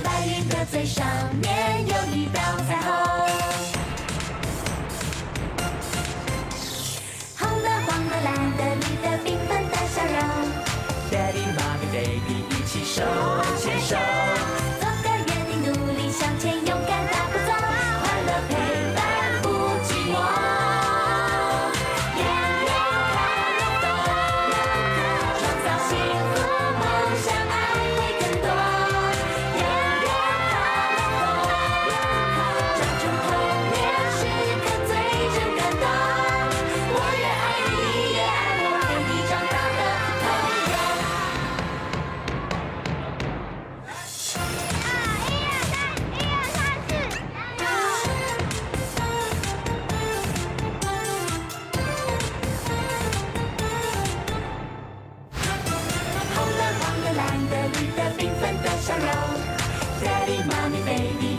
白云的最上面有一道彩虹 baby.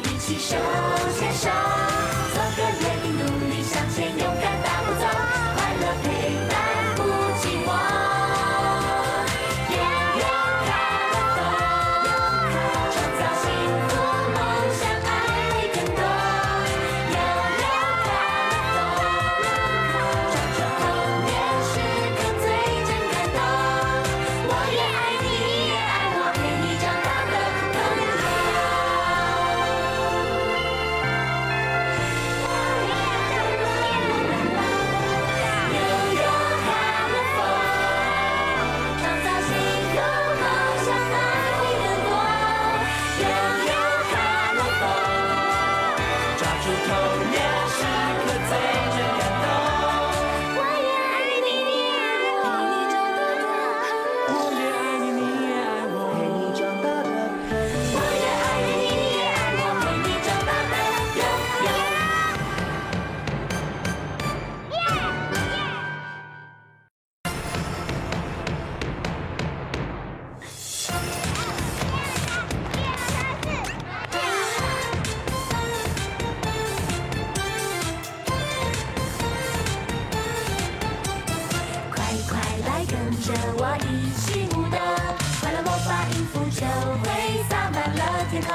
就会洒满了天空。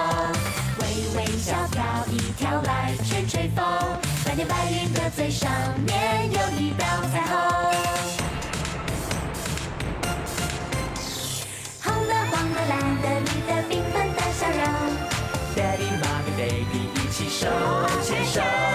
微微笑飘一跳来，吹吹风，蓝天白云的最上面有一道彩虹。红的、黄的、蓝的、绿的，缤纷的笑容。Daddy、Mommy、Baby 一起手牵手。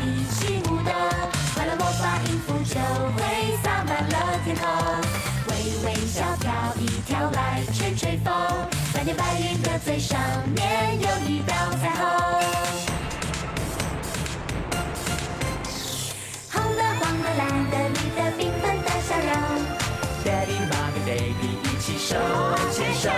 一起舞的，快乐魔法，音符就会洒满了天空。微微笑，跳一跳来吹吹风，蓝天白云的最上面有一道彩虹。红的黄的蓝的绿的缤纷的笑容。Daddy, Mommy, Baby，一起手牵手。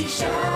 Shisha.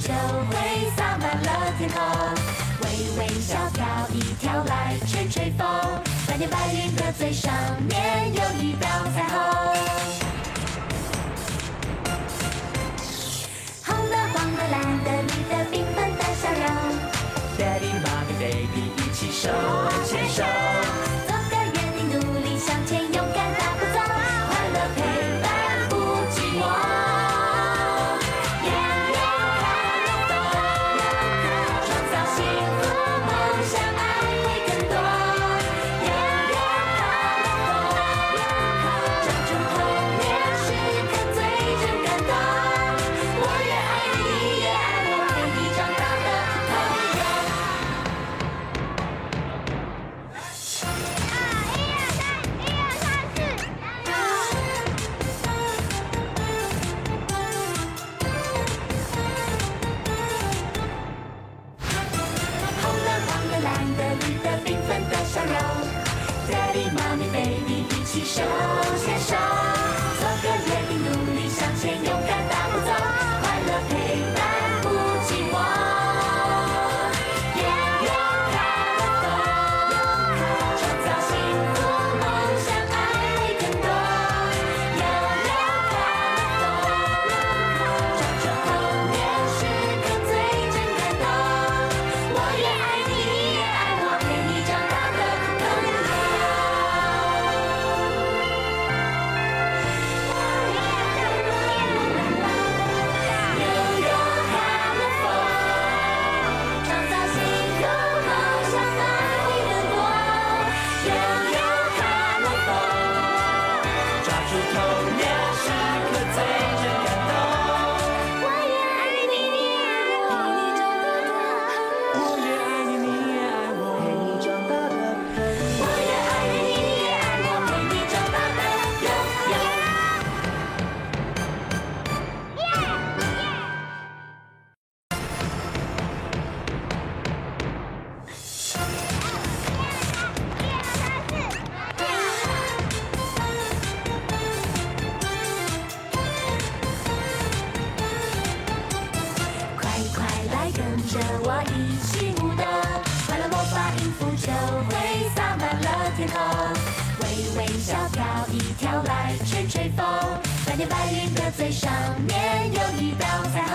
就会洒满了天空，微微笑，跳一跳，来吹吹风。蓝天白云的最上面有一道彩虹，红的、黄的、蓝的、绿的，缤纷的笑容。Daddy，Mommy，Baby，一起手牵手。和我一起舞的，快乐魔法音符就会洒满了天空，微微笑，跳一跳，来吹吹风，蓝天白云的最上面有一道彩虹。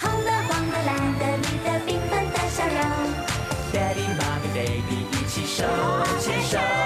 红的、黄的、蓝的、绿的，缤纷的笑容。Daddy、Mommy、Baby，一起手牵手。